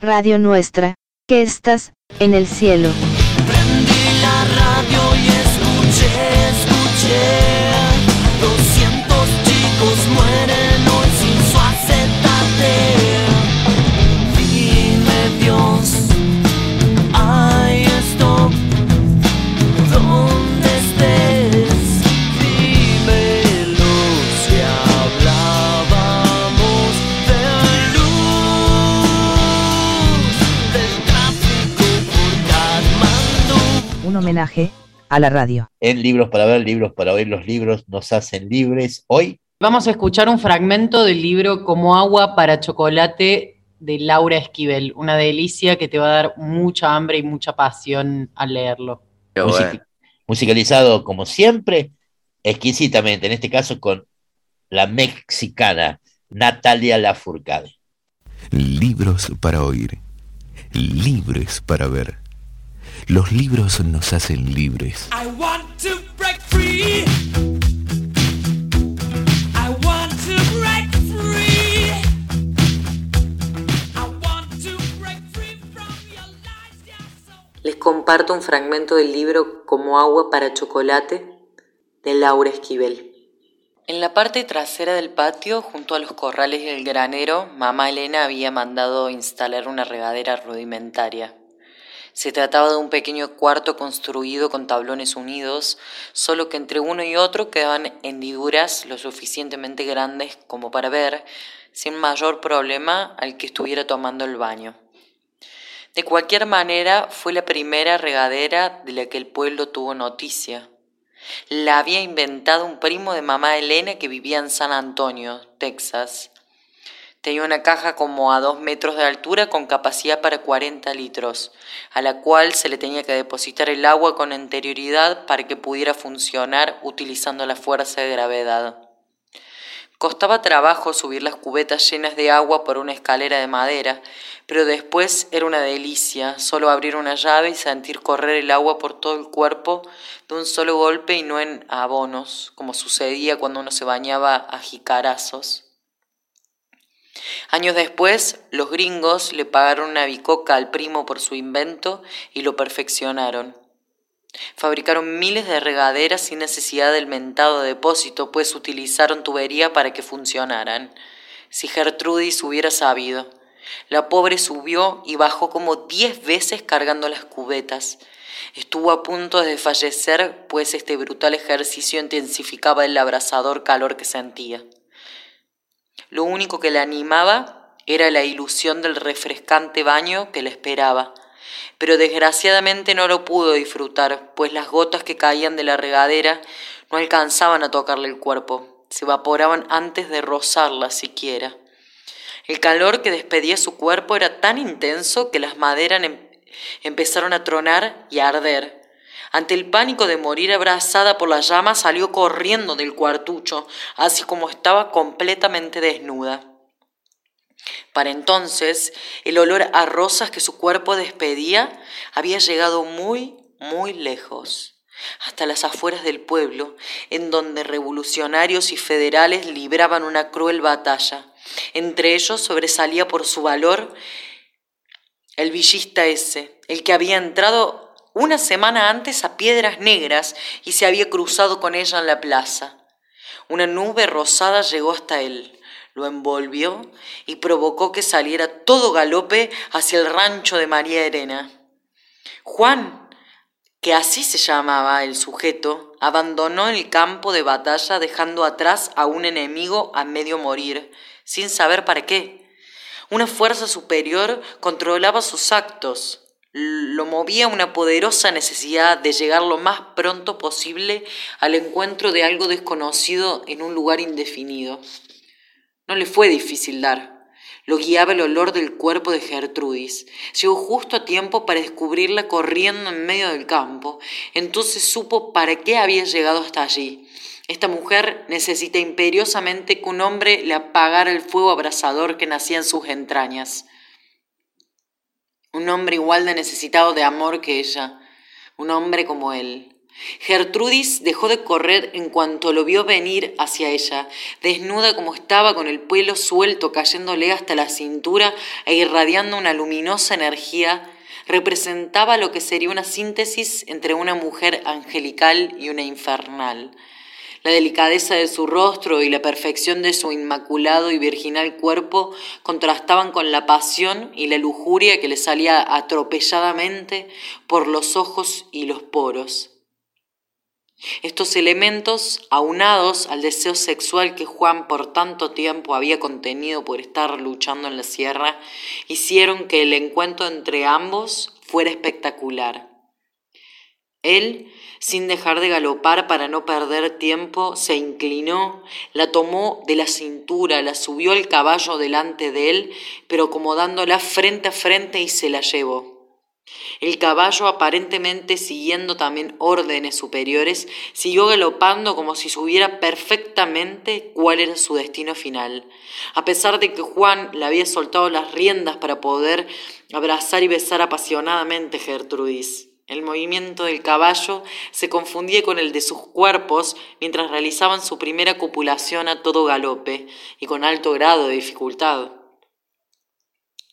Radio Nuestra, que estás, en el cielo. Homenaje a la radio. En Libros para ver, libros para oír, los libros nos hacen libres. Hoy, Vamos a escuchar un fragmento del libro Como agua para chocolate de Laura Esquivel, una delicia que te va a dar mucha hambre y mucha pasión al leerlo. music- musicalizado como siempre, exquisitamente, en este caso con la mexicana Natalia Lafourcade. Libros para oír. Libres para ver. Los libros nos hacen libres. I want to break free. I want to break free. I want to break free from your lies, yeah, so Les comparto un fragmento del libro Como agua para chocolate de Laura Esquivel. En la parte trasera del patio, junto a los corrales del granero, mamá Elena había mandado instalar una regadera rudimentaria. Se trataba de un pequeño cuarto construido con tablones unidos, solo que entre uno y otro quedaban hendiduras lo suficientemente grandes como para ver, sin mayor problema, al que estuviera tomando el baño. De cualquier manera, fue la primera regadera de la que el pueblo tuvo noticia. La había inventado un primo de mamá Elena que vivía en San Antonio, Texas. Tenía una caja como a dos metros de altura con capacidad para 40 litros, a la cual se le tenía que depositar el agua con anterioridad para que pudiera funcionar utilizando la fuerza de gravedad. Costaba trabajo subir las cubetas llenas de agua por una escalera de madera, pero después era una delicia, solo abrir una llave y sentir correr el agua por todo el cuerpo de un solo golpe y no en abonos, como sucedía cuando uno se bañaba a jicarazos. Años después, los gringos le pagaron una bicoca al primo por su invento y lo perfeccionaron. Fabricaron miles de regaderas sin necesidad del mentado depósito, pues utilizaron tubería para que funcionaran. Si Gertrudis hubiera sabido. La pobre subió y bajó como diez veces cargando las cubetas. Estuvo a punto de fallecer, pues este brutal ejercicio intensificaba el abrasador calor que sentía. Lo único que le animaba era la ilusión del refrescante baño que le esperaba, pero desgraciadamente no lo pudo disfrutar, pues las gotas que caían de la regadera no alcanzaban a tocarle el cuerpo, se evaporaban antes de rozarla siquiera. El calor que despedía su cuerpo era tan intenso que las maderas em- empezaron a tronar y a arder. Ante el pánico de morir abrazada por las llamas, salió corriendo del cuartucho, así como estaba completamente desnuda. Para entonces, el olor a rosas que su cuerpo despedía había llegado muy, muy lejos, hasta las afueras del pueblo, en donde revolucionarios y federales libraban una cruel batalla. Entre ellos sobresalía por su valor el villista ese, el que había entrado una semana antes a Piedras Negras y se había cruzado con ella en la plaza. Una nube rosada llegó hasta él, lo envolvió y provocó que saliera todo galope hacia el rancho de María Elena. Juan, que así se llamaba el sujeto, abandonó el campo de batalla dejando atrás a un enemigo a medio morir, sin saber para qué. Una fuerza superior controlaba sus actos, lo movía una poderosa necesidad de llegar lo más pronto posible al encuentro de algo desconocido en un lugar indefinido. No le fue difícil dar. Lo guiaba el olor del cuerpo de Gertrudis. Llegó justo a tiempo para descubrirla corriendo en medio del campo. Entonces supo para qué había llegado hasta allí. Esta mujer necesita imperiosamente que un hombre le apagara el fuego abrasador que nacía en sus entrañas. Un hombre igual de necesitado de amor que ella. Un hombre como él. Gertrudis dejó de correr en cuanto lo vio venir hacia ella, desnuda como estaba, con el pelo suelto cayéndole hasta la cintura e irradiando una luminosa energía, representaba lo que sería una síntesis entre una mujer angelical y una infernal. La delicadeza de su rostro y la perfección de su inmaculado y virginal cuerpo contrastaban con la pasión y la lujuria que le salía atropelladamente por los ojos y los poros. Estos elementos, aunados al deseo sexual que Juan por tanto tiempo había contenido por estar luchando en la sierra, hicieron que el encuentro entre ambos fuera espectacular. Él, sin dejar de galopar para no perder tiempo, se inclinó, la tomó de la cintura, la subió al caballo delante de él, pero acomodándola frente a frente y se la llevó. El caballo, aparentemente siguiendo también órdenes superiores, siguió galopando como si supiera perfectamente cuál era su destino final. A pesar de que Juan le había soltado las riendas para poder abrazar y besar apasionadamente Gertrudis. El movimiento del caballo se confundía con el de sus cuerpos mientras realizaban su primera copulación a todo galope y con alto grado de dificultad.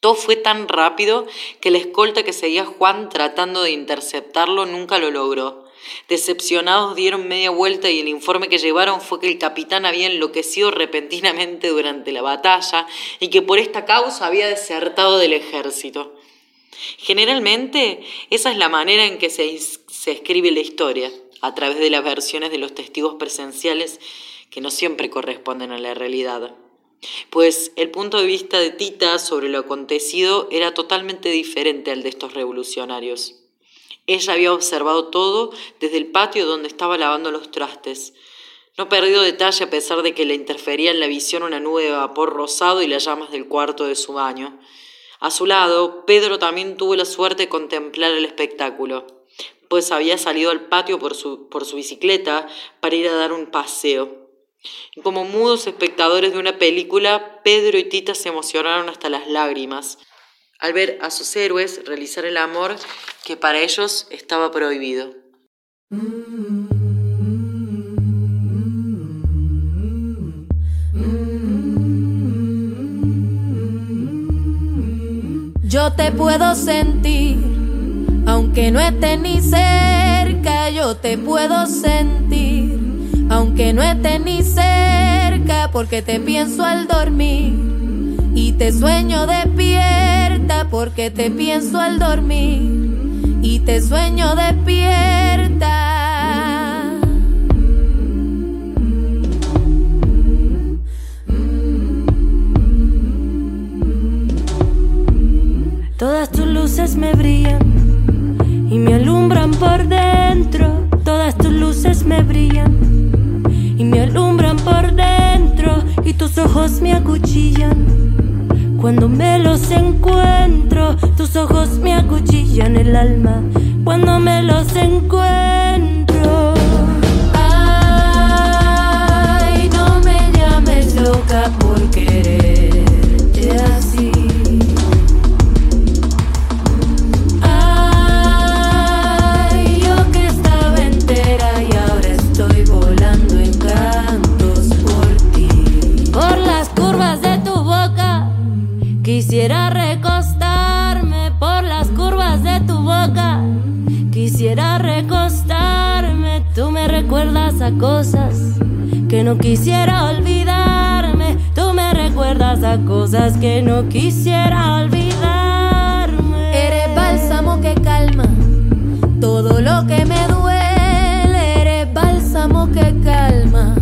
Todo fue tan rápido que la escolta que seguía Juan tratando de interceptarlo nunca lo logró. Decepcionados dieron media vuelta y el informe que llevaron fue que el capitán había enloquecido repentinamente durante la batalla y que por esta causa había desertado del ejército. Generalmente esa es la manera en que se, se escribe la historia, a través de las versiones de los testigos presenciales que no siempre corresponden a la realidad pues el punto de vista de Tita sobre lo acontecido era totalmente diferente al de estos revolucionarios. Ella había observado todo desde el patio donde estaba lavando los trastes. No perdió detalle a pesar de que le interfería en la visión una nube de vapor rosado y las llamas del cuarto de su baño. A su lado, Pedro también tuvo la suerte de contemplar el espectáculo, pues había salido al patio por su, por su bicicleta para ir a dar un paseo. Como mudos espectadores de una película, Pedro y Tita se emocionaron hasta las lágrimas al ver a sus héroes realizar el amor que para ellos estaba prohibido. Yo te puedo sentir, aunque no esté ni cerca, yo te puedo sentir aunque no esté ni cerca, porque te pienso al dormir. Y te sueño despierta, porque te pienso al dormir. Y te sueño despierta. Me acuchillan. Cuando me los encuentro, tus ojos me acuchillan el alma. Cuando me los encuentro. Ay, no me llames loca por quererte recuerdas a cosas que no quisiera olvidarme. Tú me recuerdas a cosas que no quisiera olvidarme. Eres bálsamo que calma todo lo que me duele. Eres bálsamo que calma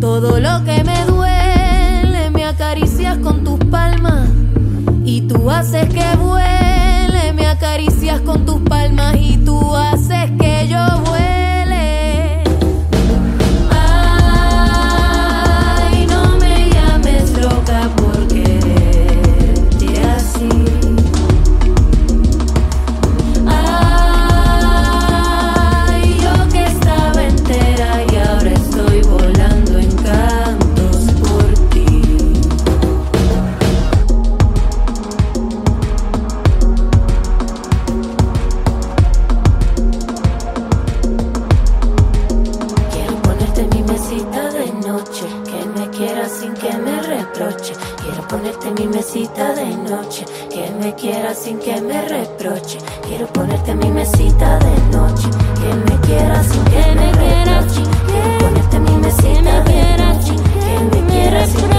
todo lo que me duele. Me acaricias con tus palmas y tú haces que vuele. Me acaricias con tus palmas y tú haces sin que me reproche. Quiero ponerte mi mesita de noche. Que me quieras sin que me reproche. Quiero ponerte mi mesita de noche. Que me quieras sin que, me, reproche. Quiero ponerte mi mesita de noche. Que me quieras sin que me reproche.